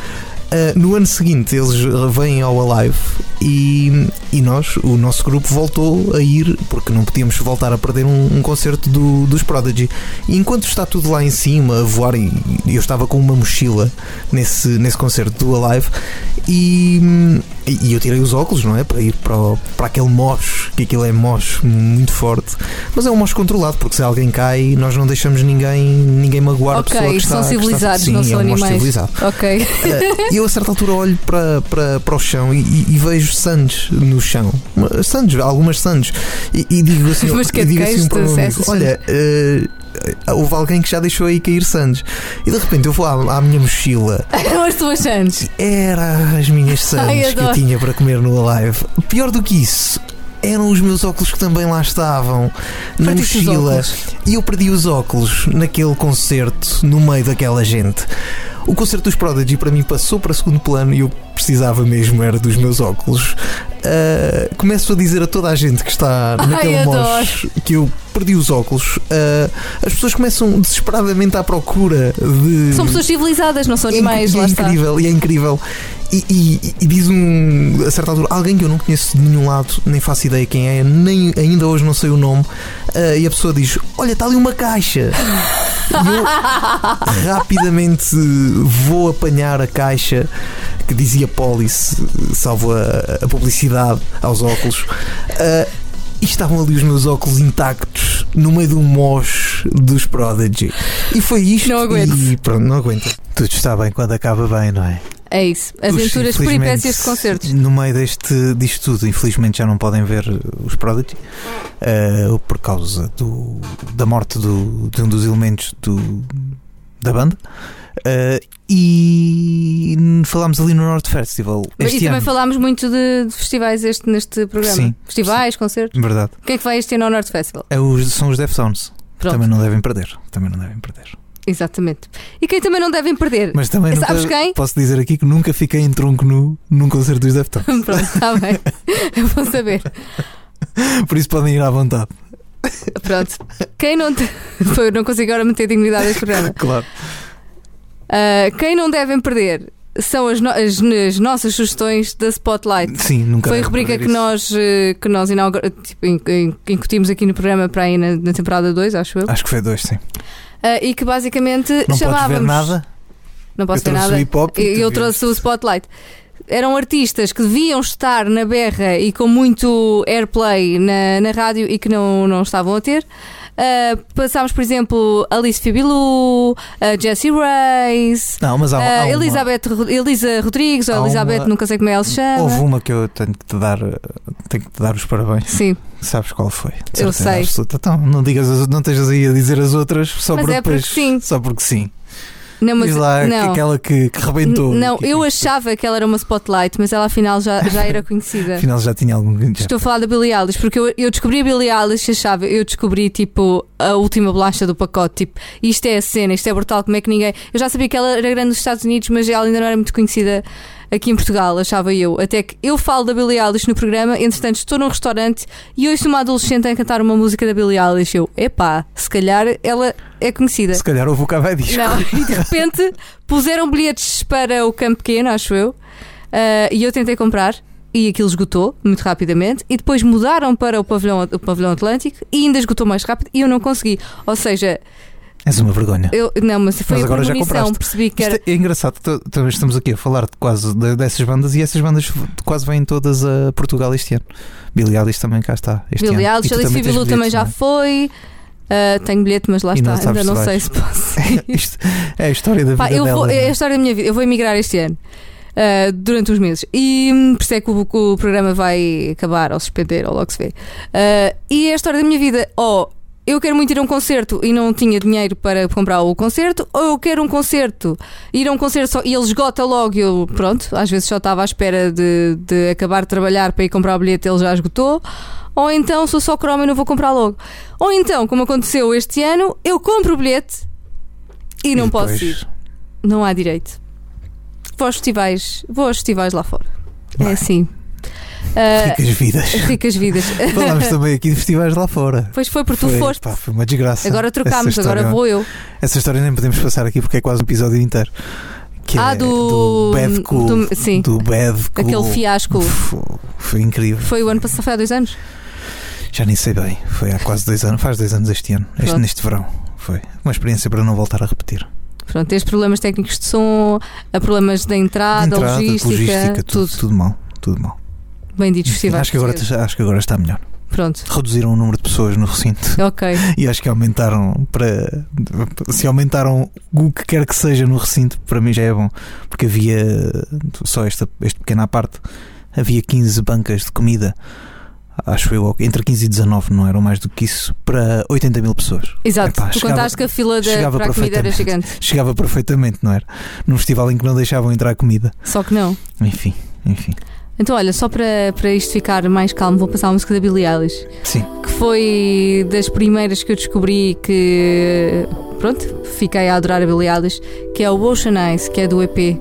Ah, no ano seguinte eles vêm ao Alive e, e nós, o nosso grupo, voltou a ir porque não podíamos voltar a perder um, um concerto do- dos Prodigy. E enquanto está tudo lá em cima a voar, e, eu estava com uma mochila nesse, nesse concerto do Alive e, e eu tirei os óculos, não é? Para ir para, o- para aquele mosh, que aquilo é mosh muito forte, mas é um mosh controlado porque se alguém cai, nós não deixamos ninguém, ninguém magoar a pessoa que Ok, está são que está- civilizados, Sim, não são é um animais. civilizado. Ok. E eu a certa altura olho para, para, para o chão e, e- e vejo sandes no chão. Sandes, algumas sandes. E, e digo assim, Mas que e digo assim para amigo, disseste? olha, eh, houve alguém que já deixou aí cair sandes. E de repente eu vou à, à minha mochila Eram as tuas chances. era as minhas sandes que eu tinha para comer no Alive. Pior do que isso. Eram os meus óculos que também lá estavam na Partiste mochila e eu perdi os óculos naquele concerto no meio daquela gente. O concerto dos Prodigy para mim passou para segundo plano e eu precisava mesmo era dos meus óculos. Ah, começo a dizer a toda a gente que está naquele adoro. mosh que eu perdi os óculos. Ah, as pessoas começam desesperadamente à procura de São pessoas civilizadas, não são é animais, lá é está. incrível, e é incrível. E, e- e diz um, a certa altura, alguém que eu não conheço de nenhum lado, nem faço ideia quem é, nem ainda hoje não sei o nome, ah, e a pessoa diz: Olha, está ali uma caixa. E eu rapidamente vou apanhar a caixa que dizia Police, salvo a, a publicidade aos óculos. Ah, e estavam ali os meus óculos intactos no meio um mosh dos Prodigy. E foi isto. Não aguento. E pronto, não aguento. Tudo está bem quando acaba bem, não é? É isso. Aventuras, Os, peripécias de concertos. No meio deste, disto tudo, infelizmente já não podem ver os Prodigy eh, por causa do, da morte do, de um dos elementos do, da banda. Eh, e falámos ali no North Festival e este também ano. falámos muito de, de festivais este, neste programa. Sim. Festivais, concertos. Verdade. Quem é que vai este ano ao Norte Festival? É os, são os Deftones. Pronto. Também não devem perder. Também não devem perder. Exatamente. E quem também não devem perder? Mas também Sabes nunca, quem? posso dizer aqui que nunca fiquei em tronco nu num concerto dos Deftones. Pronto, está bem. Eu vou saber. Por isso podem ir à vontade. Pronto. Quem não. Te... Foi, não consigo agora manter dignidade neste programa. Claro. Ah, quem não devem perder são as, no- as- as nossas sugestões da Spotlight. Sim, nunca Foi a rubrica perder que isso. nós, eh, que nós inaugura- tipo, in- in- incutimos aqui no programa para aí na, na temporada 2, acho eu. Acho que foi dois, sim. Ah, e que basicamente Não chamávamos. ver nada. Não posso ver nada. Eu, eu trouxe o Spotlight. Eram artistas que deviam estar na berra e com muito airplay na, na rádio e que não, não estavam a ter. Ah, passámos, por exemplo, Alice Fibilu, a Jessie Reis, Não, mas há, há a uma- Elizabeth, Elisa Rodrigues, ou há Elizabeth, uma- nunca sei como é ela se chama. Houve uma que eu tenho que te dar, tenho que te dar os parabéns. Sim, Sabes qual foi? Eu sei. Absoluta. Então, não, digas, as- não estejas aí a dizer as outras só Mas porque é porque depois- sim. Só porque sim. Não, mas Diz lá não. aquela que, que rebentou. Não, eu que- achava que ela era uma Spotlight, mas ela afinal já, já era conhecida. Afinal já tinha algum. já- Estou a falar da Billie Eilish, porque eu, eu descobri a Billie Eilish e achava, eu descobri tipo a última bolacha do pacote, tipo, isto é a cena, isto é brutal, como é que ninguém. Eu já sabia que ela era grande nos Estados Unidos, mas ela ainda não era muito conhecida aqui em Portugal, achava eu. Até que eu falo da Billie Eilish no programa, entretanto estou num restaurante e ouço uma adolescente a cantar uma música da Billie Eilish. Eu, epá, se calhar ela é conhecida. Se calhar houve o cavai disco. Não, e de repente puseram bilhetes para o Campo Pequeno, acho eu, ah, e eu tentei comprar. E aquilo esgotou muito rapidamente, e depois mudaram para o pavilhão, o pavilhão Atlântico e ainda esgotou mais rápido e eu não consegui. Ou seja, És uma vergonha. eu, não, mas foi Mas agora já compraste. percebi que era. Isto é engraçado, t- t- estamos aqui a falar de quase de- dessas bandas e essas bandas quase vêm todas a Portugal este ano. Billy Eilish também cá está. Este Billie ano. Eilish, Alice também Bilu também já não foi. Ah, tenho bilhete, mas lá E não está. sabes Ainda não se sei se posso. é? É a história da vida Pá, dela. vou, não é é? a história da minha vida. Eu vou emigrar este ano. ah, durante uns meses e hum, por isso é que o, que o programa vai acabar ou suspender ou logo se vê. Ah, e é a história da minha vida. Ou eu quero muito ir a um concerto e não tinha dinheiro para comprar o concerto, ou eu quero um concerto, ir a um concerto só, e ele esgota logo. e Eu, pronto, às vezes só estava à espera de, de acabar de trabalhar para ir comprar o bilhete, ele já esgotou. Ou então sou só cromo e não vou comprar logo. Ou então, como aconteceu este ano, eu compro o bilhete e não posso ir. Não há direito. Vou aos festivais, vou aos festivais lá fora. É Vai. assim. Ah, Ricas vidas. ricas vidas. Falámos também aqui de festivais lá fora. Pois foi porque tu Foi, foste. pá, foi uma desgraça. Agora trocámos, história- agora vou eu. Essa história nem podemos passar aqui porque é quase um episódio inteiro. Que Ah, é do- Bad com, do- sim. do Bad com- Aquele fiasco. Uf, Foi incrível. Foi o ano passado, foi há dois anos? Já nem sei bem. Foi há quase dois anos. Faz dois anos este ano. Este, Pronto. neste verão. Foi uma experiência para não voltar a repetir. Pronto, tens problemas técnicos de som, problemas da entrada, Entrada, logística, tudo, tudo. tudo mal. Tudo mal. Benditos festivais. Acho que, agora, acho que agora está melhor. Pronto, Reduziram o número de pessoas no recinto ok. e acho que aumentaram para. Se aumentaram o que quer que seja no recinto, para mim já é bom. Porque havia só esta, este pequena parte. Havia 15 bancas de comida. Acho eu, entre 15 e 19, não eram mais do que isso, para 80 mil pessoas. Exato, Epá, tu chegava- contaste que a fila da, chegava para a comida era gigante. Chegava perfeitamente, não era? Num festival em que não deixavam entrar comida. Só que não. Enfim, enfim. Então, olha, só para, para isto ficar mais calmo, vou passar a música da Billie Eilish, Sim. que foi das primeiras que eu descobri que, pronto, fiquei a adorar a Billie Eilish, que é o Ocean Eyes, que é do EP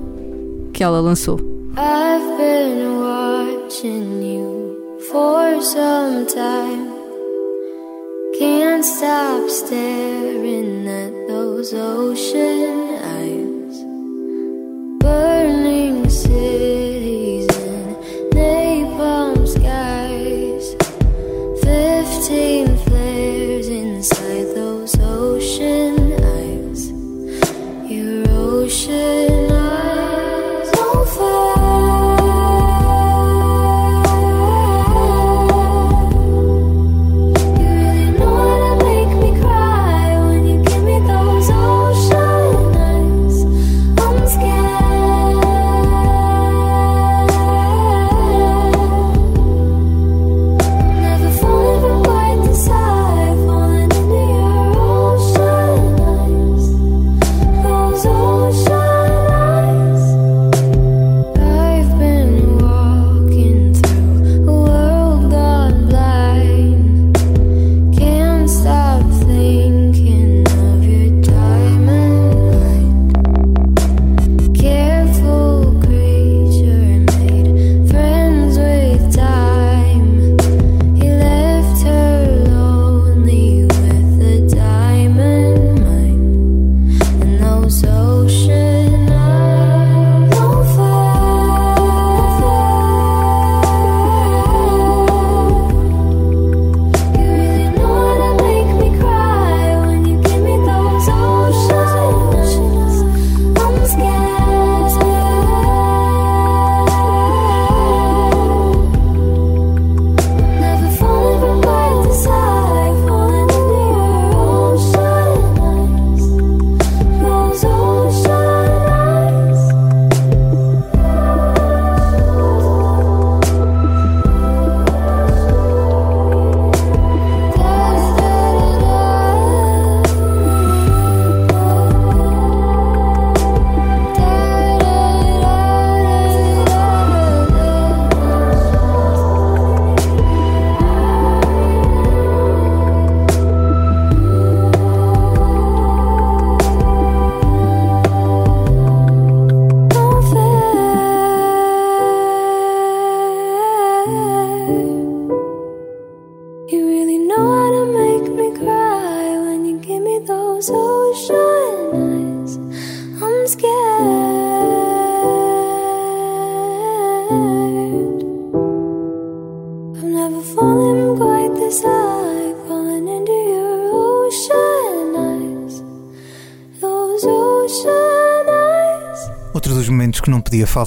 que ela lançou. I've been watching you for some time. Can't stop staring at those ocean eyes.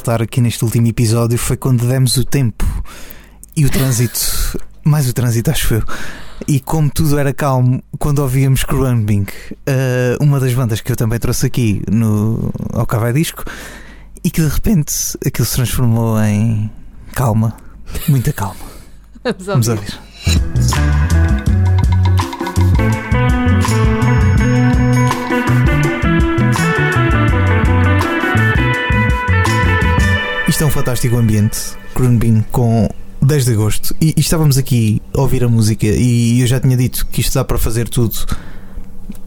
Faltar aqui neste último episódio foi quando demos o tempo e o trânsito, mais o trânsito, acho eu. E como tudo era calmo quando ouvíamos Crumbing, eh, uma das bandas que eu também trouxe aqui no, ao Cavai Disco, e que de repente aquilo se transformou em calma, muita calma. Vamos Vamos ouvir. ouvir. Isto é um fantástico ambiente, Grunbean com 10 de agosto. E, e estávamos aqui a ouvir a música e eu já tinha dito que isto dá para fazer tudo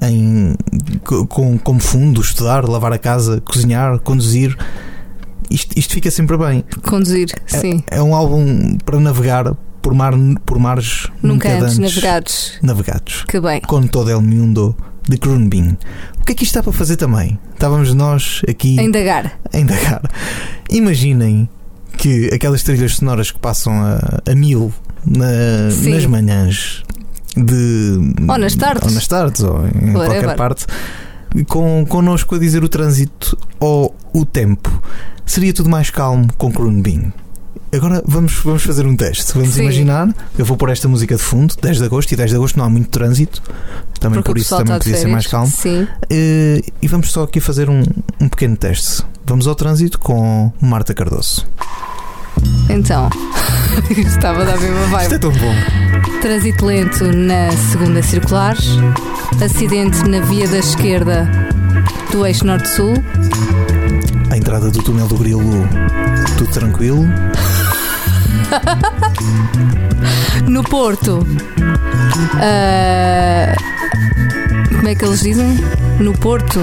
em, co- com, como fundo, estudar, lavar a casa, cozinhar, conduzir. Isto, isto fica sempre bem. Conduzir, sim. É um álbum para navegar por, mar, por mares Nunca, antes antes navegados. navegados. Que bem. Com todo el mundo de Grunbean. O que é que isto está para fazer também? Estávamos nós aqui A indagar. a indagar. Imaginem que aquelas trilhas sonoras que passam a, a mil na- nas manhãs de. Ou nas tardes. Ou nas tardes, ou em Whatever. qualquer parte, com, connosco a dizer o trânsito ou o tempo. Seria tudo mais calmo com Grunbean. Agora vamos, vamos fazer um teste. Vamos Sim. imaginar. Eu vou pôr esta música de fundo, 10 de agosto, e 10 de agosto não há muito trânsito. Também Porque por isso também podia ser mais calmo. Sim. Eh, e vamos só aqui fazer um, um pequeno teste. Vamos ao trânsito com Marta Cardoso. Então. Estava a dar bem uma Isto é vibe. tão bom. Trânsito lento na segunda circular. Acidente na via da esquerda do eixo norte-sul. Entrada do túnel do Grilo, tudo tranquilo. No Porto. ah, como é que eles dizem? No Porto.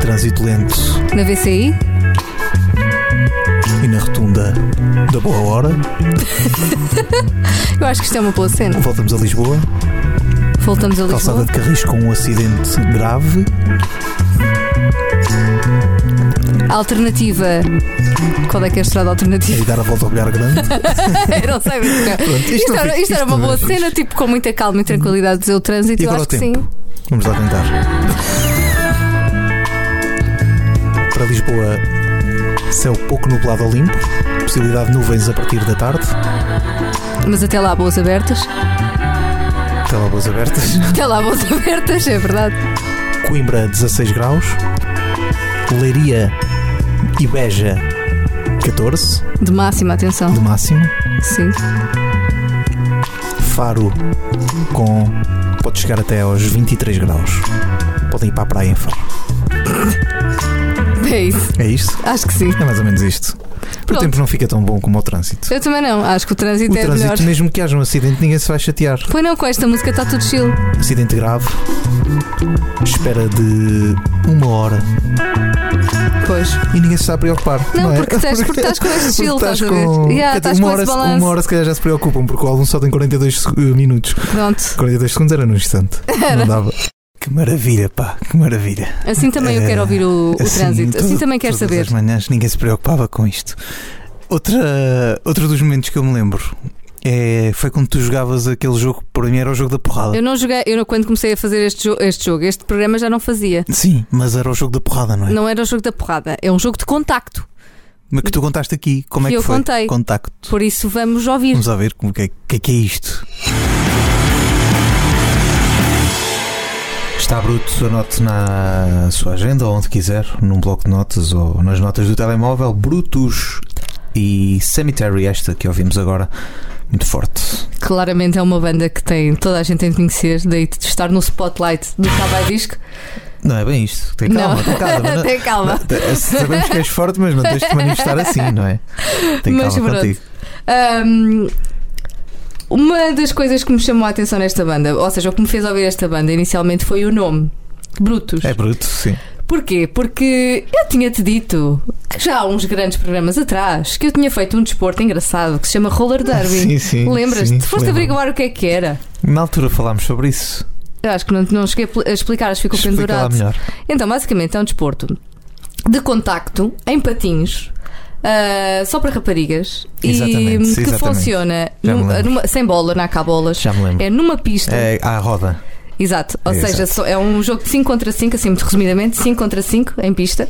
Trânsito lento Na VCI. e na rotunda da boa hora. Eu acho que isto é uma boa cena. Voltamos a Lisboa. Voltamos a Calçada Lisboa. de Carris com um acidente grave. Alternativa. Qual é que é a estrada E alternativa? dar a volta ao Bilhar Grande. Eu não sei é. Pronto, Isto, não era, fica- isto era isto uma boa é fixe. cena, tipo, com muita calma e tranquilidade dizer o trânsito. E Eu acho que sim. Vamos lá tentar. Para Lisboa, céu pouco nublado ao limpo. Possibilidade de nuvens a partir da tarde. Mas até lá, boas abertas. Telas abertas. Até lá, boas abertas, é verdade. Coimbra 16 graus, Leiria e Beja 14 De máxima atenção. de máximo, Sim. Faro com pode chegar até aos 23 graus. Podem ir para a praia em Faro. É isso. É isto? Acho que sim. É mais ou menos isto. O Pronto. tempo não fica tão bom como o trânsito. Eu também não. Acho que o trânsito O é melhor. trânsito, mesmo que haja um acidente, ninguém se vai chatear. Foi não, com esta música está tudo chill. Acidente grave, espera de uma hora Pois. e ninguém se está a preocupar. Não, é? porque estás- porque estás com esse Porque chill, estás estás a ver? com- Yeah, estás uma, com hora, uma hora se calhar já se preocupam, porque o álbum só tem 42 seg- minutos. Pronto. 42 segundos era num instante. Não dava. Que maravilha, pá, que maravilha. Assim também eu quero ouvir o, o Assim, trânsito. Assim também quero saber. as manhãs ninguém se preocupava com isto. Outra, outro dos momentos que eu me lembro é, foi quando tu jogavas aquele jogo, para mim era o jogo da porrada. Eu não joguei, eu não- quando comecei a fazer este, jo- este jogo, este programa já não fazia. Sim, mas era o jogo da porrada, não é? Não era o jogo da porrada, é um jogo de contacto. Mas que tu contaste aqui, como é Que que eu foi? contei. Contacto. Por isso vamos ouvir. Vamos ver como que é, que é que é isto. Está bruto, anote na sua agenda ou onde quiser, num bloco de notas ou nas notas do telemóvel. Brutus e Cemetery, esta que ouvimos agora, muito forte. Claramente é uma banda que tem, toda a gente tem de conhecer, daí de estar no spotlight do Cabai Disco. Não é bem isto, tem calma, não, tem calma. tem calma. não- Sabemos que és forte, mas não tens de manifestar assim, não é? Tem Mas calma pronto. contigo. Ahm, uma das coisas que me chamou a atenção nesta banda, ou seja, o que me fez ouvir esta banda inicialmente foi o nome. Brutus. É bruto, sim. Porquê? Porque eu tinha-te dito já há uns grandes programas atrás que eu tinha feito um desporto engraçado que se chama roller derby. Sim, sim. Lembras-te? Foste averiguar o que é que era. Na altura falámos sobre isso. Eu acho que não, não cheguei a pl- a explicar, acho que ficou Explica pendurado. melhor. Então, basicamente, é um desporto de contacto em patins. Ah, só para raparigas Exatamente, e que exatamente. funciona me numa- sem bola, não há cá bolas. Já me lembro. É numa pista. É à roda. Exato. Ou É, seja, exato. é um jogo de 5 contra 5, assim, muito resumidamente, 5 contra 5 em pista.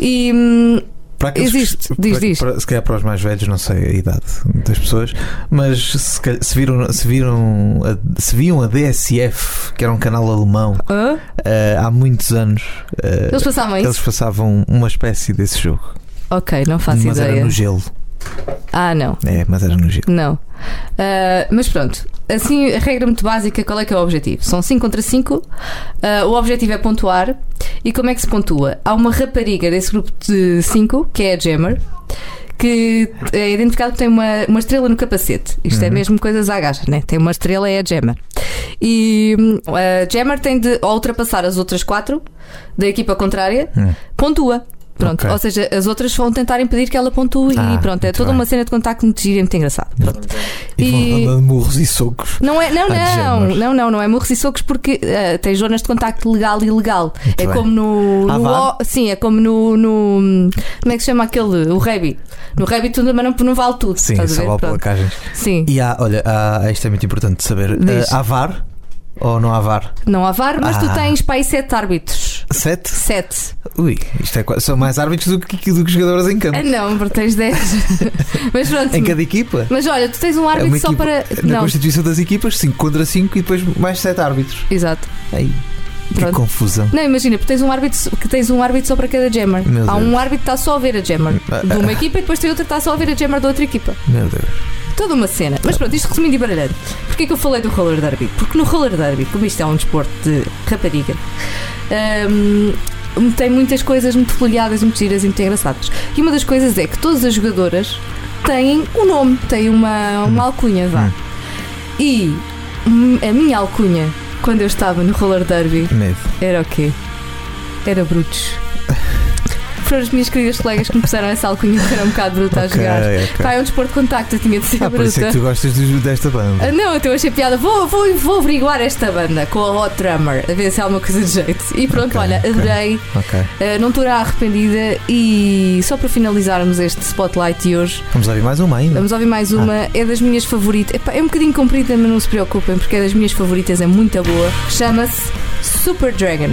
E hum, Para aqueles Existe, que- diz, para- diz. para- se calhar para os mais velhos, não sei a idade das pessoas, mas se, se viram, se viram, a, se viam a DSF, que era um canal alemão, hã? eh, há muitos anos, eh, eles passavam isso? eles passavam uma espécie desse jogo, Ok, não faço mas era ideia. no gelo. Ah, não. É, mas era no gelo. Não. Ah, mas pronto, assim, a regra muito básica, qual é que é o objetivo? São 5 contra 5, o objetivo é pontuar. E como é que se pontua? Há uma rapariga desse grupo de 5, que é a Jammer, que é identificada porque tem uma, uma estrela no capacete. Isto é mesmo coisas à gaja, né? Tem uma estrela, é a Jammer. E hum, a Jammer tem de ultrapassar as outras quatro da equipa contrária, pontua. Pronto, Ok. ou seja, as outras vão tentar impedir que ela pontue Ah, e pronto, é toda bem. uma cena de contacto muito gira e muito engraçado. Pronto. E, vão E- dando murros e socos. Não é, não, Ah, não, não, não, não é murros e socos porque eh, tem zonas de contacto legal e ilegal. Muito é bem. como no, Ah, no o- sim, é como no, no- como é que se chama aquele, o Rebi. No Rebi tudo, mas não, não vale tudo. Sim, só vale placagens. Sim, E há, olha, há, isto é muito importante de saber. Eh, há VAR ou não há VAR? não há VAR, mas tu Ah. tens para aí sete árbitros. Sete? Sete. Ui, isto é, são mais árbitros do que, do que jogadores em campo. Ah, não, porque tens dez. mas pronto. Em cada equipa. Mas olha, tu tens um É árbitro uma só equipa- para. Na Não, constituição das equipas, 5 contra 5 e depois mais 7 árbitros. exato. Ai, que Pronto. confusão. Não, imagina, porque tens um árbitro que tens um árbitro só para cada jammer. Há um árbitro que está só a ver a jammer de uma equipa e depois tem outro que está só a ver a jammer da outra equipa. Meu Deus. Toda uma cena. Mas pronto, isto resumindo e baralhando. Porquê que eu falei do roller derby? Porque no roller derby, como isto é um desporto de rapariga, hum, tem muitas coisas muito folheadas, muito giras e muito engraçadas. E uma das coisas é que todas as jogadoras têm um nome, têm uma, uma alcunha, vá. E a minha alcunha, quando eu estava no roller derby, Medo. era o quê? Era Brutos. Foram as minhas queridas colegas que me puseram essa alcunha que era um bocado bruta a jogar. ok. Pá, é um desporto de contacto, eu tinha de ser Ah, por isso é bruta. que tu gostas dos- desta banda. Ah, Não, então eu achei piada. Vou, vou, vou averiguar esta banda com a Hot Drummer, a ver se há alguma coisa de jeito. E pronto, Ok, olha, adorei. Ah, não estou arrependida. E só para finalizarmos este spotlight de hoje, Vamos ouvir mais uma ainda. vamos ouvir mais Ah. uma. É das minhas favoritas. Epá, é um bocadinho comprida, mas não se preocupem, porque é das minhas favoritas, é muito boa. Chama-se Super Dragon.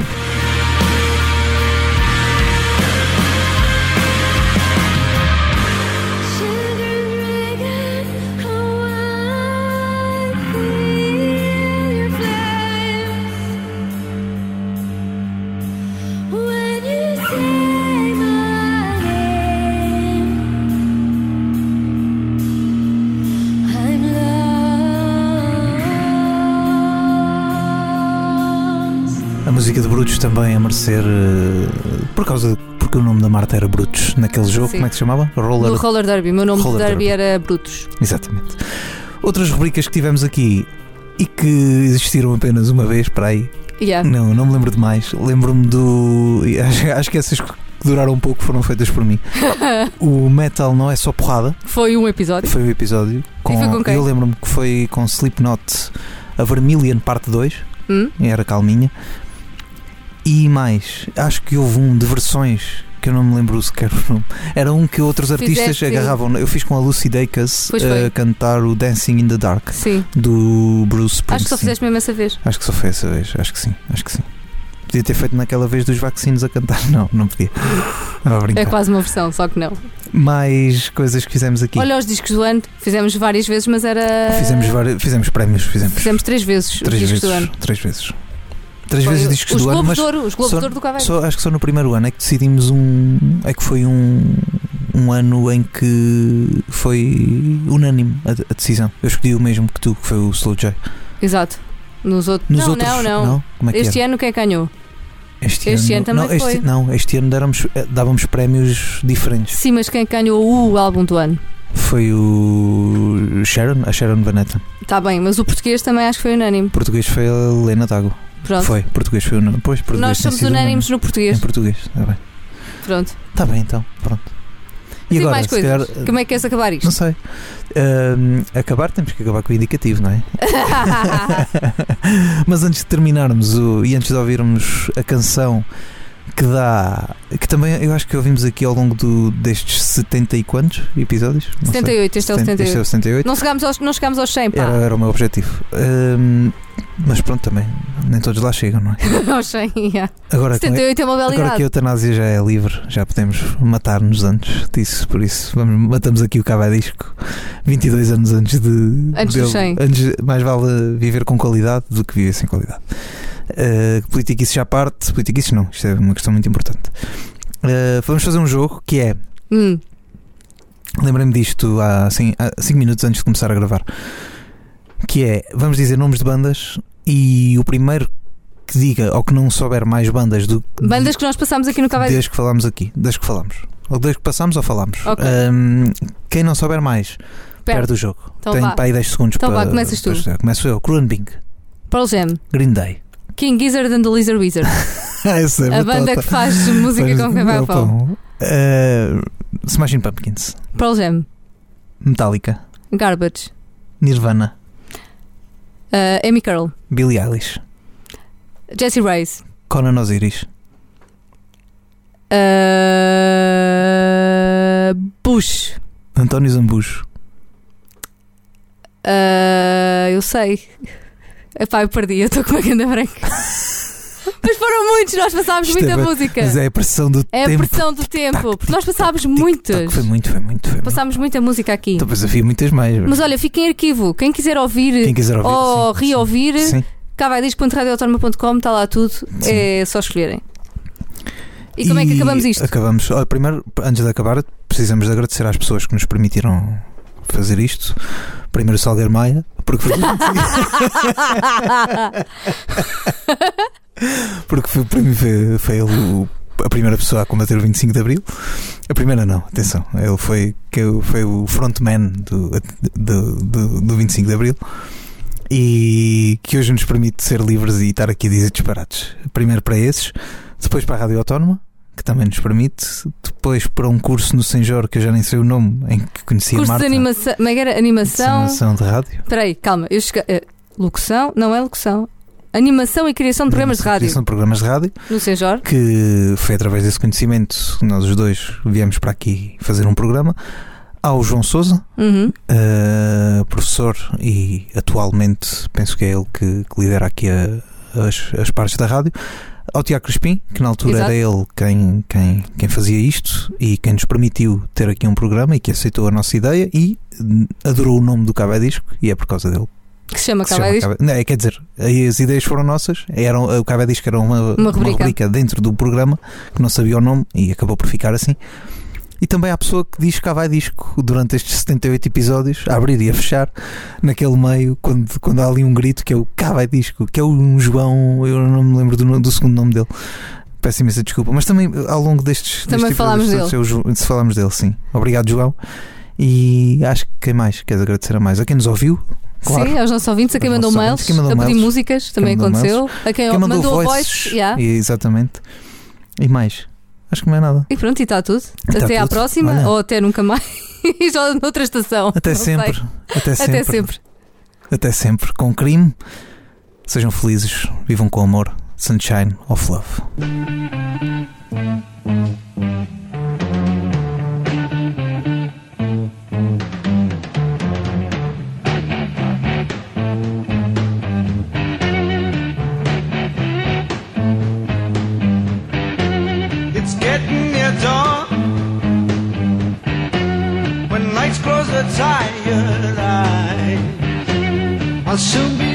Também a merecer. eh, por causa. Porque o nome da Marta era Brutos naquele jogo. Sim. Como é que se chamava? Roller. Do Roller Derby. O meu nome Roller de derby Derby. era Brutus. Exatamente. Outras rubricas que tivemos aqui e que existiram apenas uma vez para aí. Yeah. Não, não me lembro de mais. Lembro-me do. Acho, acho que essas que duraram um pouco foram feitas por mim. o metal não é só porrada. Foi um episódio. Foi o episódio. Com, foi com? Eu lembro-me que foi com Slipknot a Vermilion parte 2. Hum? Era calminha. E mais, acho que houve um de versões que eu não me lembro sequer o nome. Era um que outros artistas Fizeste- agarravam. Eu fiz com a Lucy Dacus a cantar o Dancing in the Dark Sim. do Bruce Springsteen. Acho que só fizeste mesmo essa vez. Acho que só foi essa vez, acho que sim, acho que sim. Podia ter feito naquela vez dos vacinos a cantar. Não, não podia. É quase uma versão, só que não. Mais coisas que fizemos aqui. Olha os discos do ano. Fizemos várias vezes, mas era. fizemos, vários, fizemos prémios, fizemos. Fizemos três vezes três os discos vezes. do ano. Três vezes. Três vezes o- discos os do ano, mas de Ouro, os Globos só- de Ouro do Caveiro. só, acho que só no primeiro ano é que decidimos um. É que foi um, um ano em que foi unânime a, a decisão. Eu escolhi o mesmo que tu, que foi o Slow J. Exato. Nos outros. Nos não, outros, não, não, Como é Este era? ano quem é que ganhou? Este, este ano também não, este, foi. não, este ano dávamos, dávamos prémios diferentes. Sim, mas quem ganhou o álbum do ano? Foi o Sharon, a Sharon Van Etten. Está bem, mas o português também acho que foi unânime. Português foi a Helena Dago. Pronto. Foi, português foi o Pois, português Nós somos unânimes no unânime. português. Em português, está bem. Pronto. Está bem então, pronto. E agora, mais coisas. calhar, Como é que queres acabar isto? Não sei. Ahm, acabar, temos que acabar com o indicativo, não é? Mas antes de terminarmos o, e antes de ouvirmos a canção que dá. que também eu acho que ouvimos aqui ao longo do, destes 70 e quantos episódios? Não sei. 78, este é o 70, Este é 78. o 78. Não chegámos aos, não chegámos aos 100, pá. Era, era o meu objetivo. Ahm, mas pronto, também. Nem todos lá chegam, não é? aos 100, yeah. Agora, com- 78 é uma bela Agora que a eutanásia já é livre, já podemos matar-nos antes disso, por isso vamos, matamos aqui o cavadisco 22 anos antes de. Antes dos 100. antes- mais vale viver com qualidade do que viver sem qualidade. Uh, isso já parte. Política, isso não. Isto é uma questão muito importante. Uh, vamos fazer um jogo que é. Hum, Lembrei-me disto há 5 minutos antes de começar a gravar. Que é, vamos dizer nomes de bandas e o primeiro que diga ou que não souber mais bandas do bandas que nós passámos aqui no Cavalo. Desde que falámos aqui, desde que falámos. Ou desde que passámos ou falámos. Ok. Ahm, quem não souber mais, perde o jogo. Então vá. para aí 10 segundos Então para. vá, começas tu. para- Começo eu. Kruenbing, Pearl Jam, Green Day. King Gizzard and the Lizard Wizard. Essa é a banda que faz música com quem vai ao pão. Smashing Pumpkins, Pearl Jam, Metallica, Garbage, Nirvana, uh, Amy Curl, Billie Eilish, Jesse Rice, Conan Osiris, uh, Bush. António Zambujo, Uh, eu sei. Epá, eu perdi, eu estou com uma grande branca. Mas foram muitos, nós passámos Isto muita é- música. Mas é a pressão do É a tempo. pressão do tempo, porque nós passámos muitas. Foi muito, foi muito. Foi muito. Passámos muita música aqui. Então, Depois havia muitas mais. Mas olha, fica em arquivo. Quem quiser ouvir Quem quiser ouvir. ou sim, reouvir, Sim. cavaidisco.radioautónoma.com está lá tudo. Sim. É só escolherem. E como é que acabamos isto? Acabamos. olha, primeiro, antes de acabar, precisamos de agradecer às pessoas que nos permitiram fazer isto. Primeiro Salgueiro Maia, porque foi, porque foi, foi, foi ele o- a primeira pessoa a combater o 25 de Abril. A primeira não, atenção. Ele foi, que foi o frontman do, do, do, do 25 de Abril. E que hoje nos permite ser livres e estar aqui a dizer disparates. Primeiro para esses, depois para a Rádio Autónoma, que também nos permite, depois para um curso no Senjor, que eu já nem sei o nome, em que conheci a Curso Marta. de animação. Como é que era? Animação. Animação de rádio. Espera aí, calma. Eu cheguei- eh, locução? Não é locução. Animação e criação de programas de rádio. Criação de programas de rádio, No Senjor. que foi através desse conhecimento que nós os dois viemos para aqui fazer um programa. Ao João Souza, Uhum. uh, professor e atualmente penso que é ele que, que lidera aqui a- as, as partes da rádio. Ao Tiago Crespim, que na altura Exato. era ele quem, quem, quem fazia isto e quem nos permitiu ter aqui um programa e que aceitou a nossa ideia e adorou o nome do Cabo Disco e é por causa dele. Que se chama. Cabo- Não, é, quer dizer, as ideias foram nossas, eram, o Cabo Disco era uma, Uma rubrica. dentro do programa que não sabia o nome e acabou por ficar assim. E também há pessoa que diz Cavai Disco durante estes 78 episódios, a abrir e a fechar, naquele meio, quando, quando há ali um grito que é o Cavai Disco, que é um João, eu não me lembro do, do segundo nome dele. Peço imensa desculpa, mas também ao longo destes. Também destes falámos eu- se falámos dele, sim. Obrigado, João. E acho que quem mais queres agradecer a mais? A quem nos ouviu? Claro. Sim, aos nossos ouvintes, a quem mandou mails, quem mandou a pedir mails. músicas, também aconteceu. A quem, Quem mandou, mandou voices, voice, yeah. e, exatamente. E mais? Acho que não é nada. E pronto, e está tudo. Até à tudo. próxima, Olha. ou até nunca mais. E já noutra estação. Até sempre. Até sempre. Até sempre. Até sempre. Com crime. Sejam felizes. Vivam com amor. Sunshine of Love. Tired eyes, I'll soon be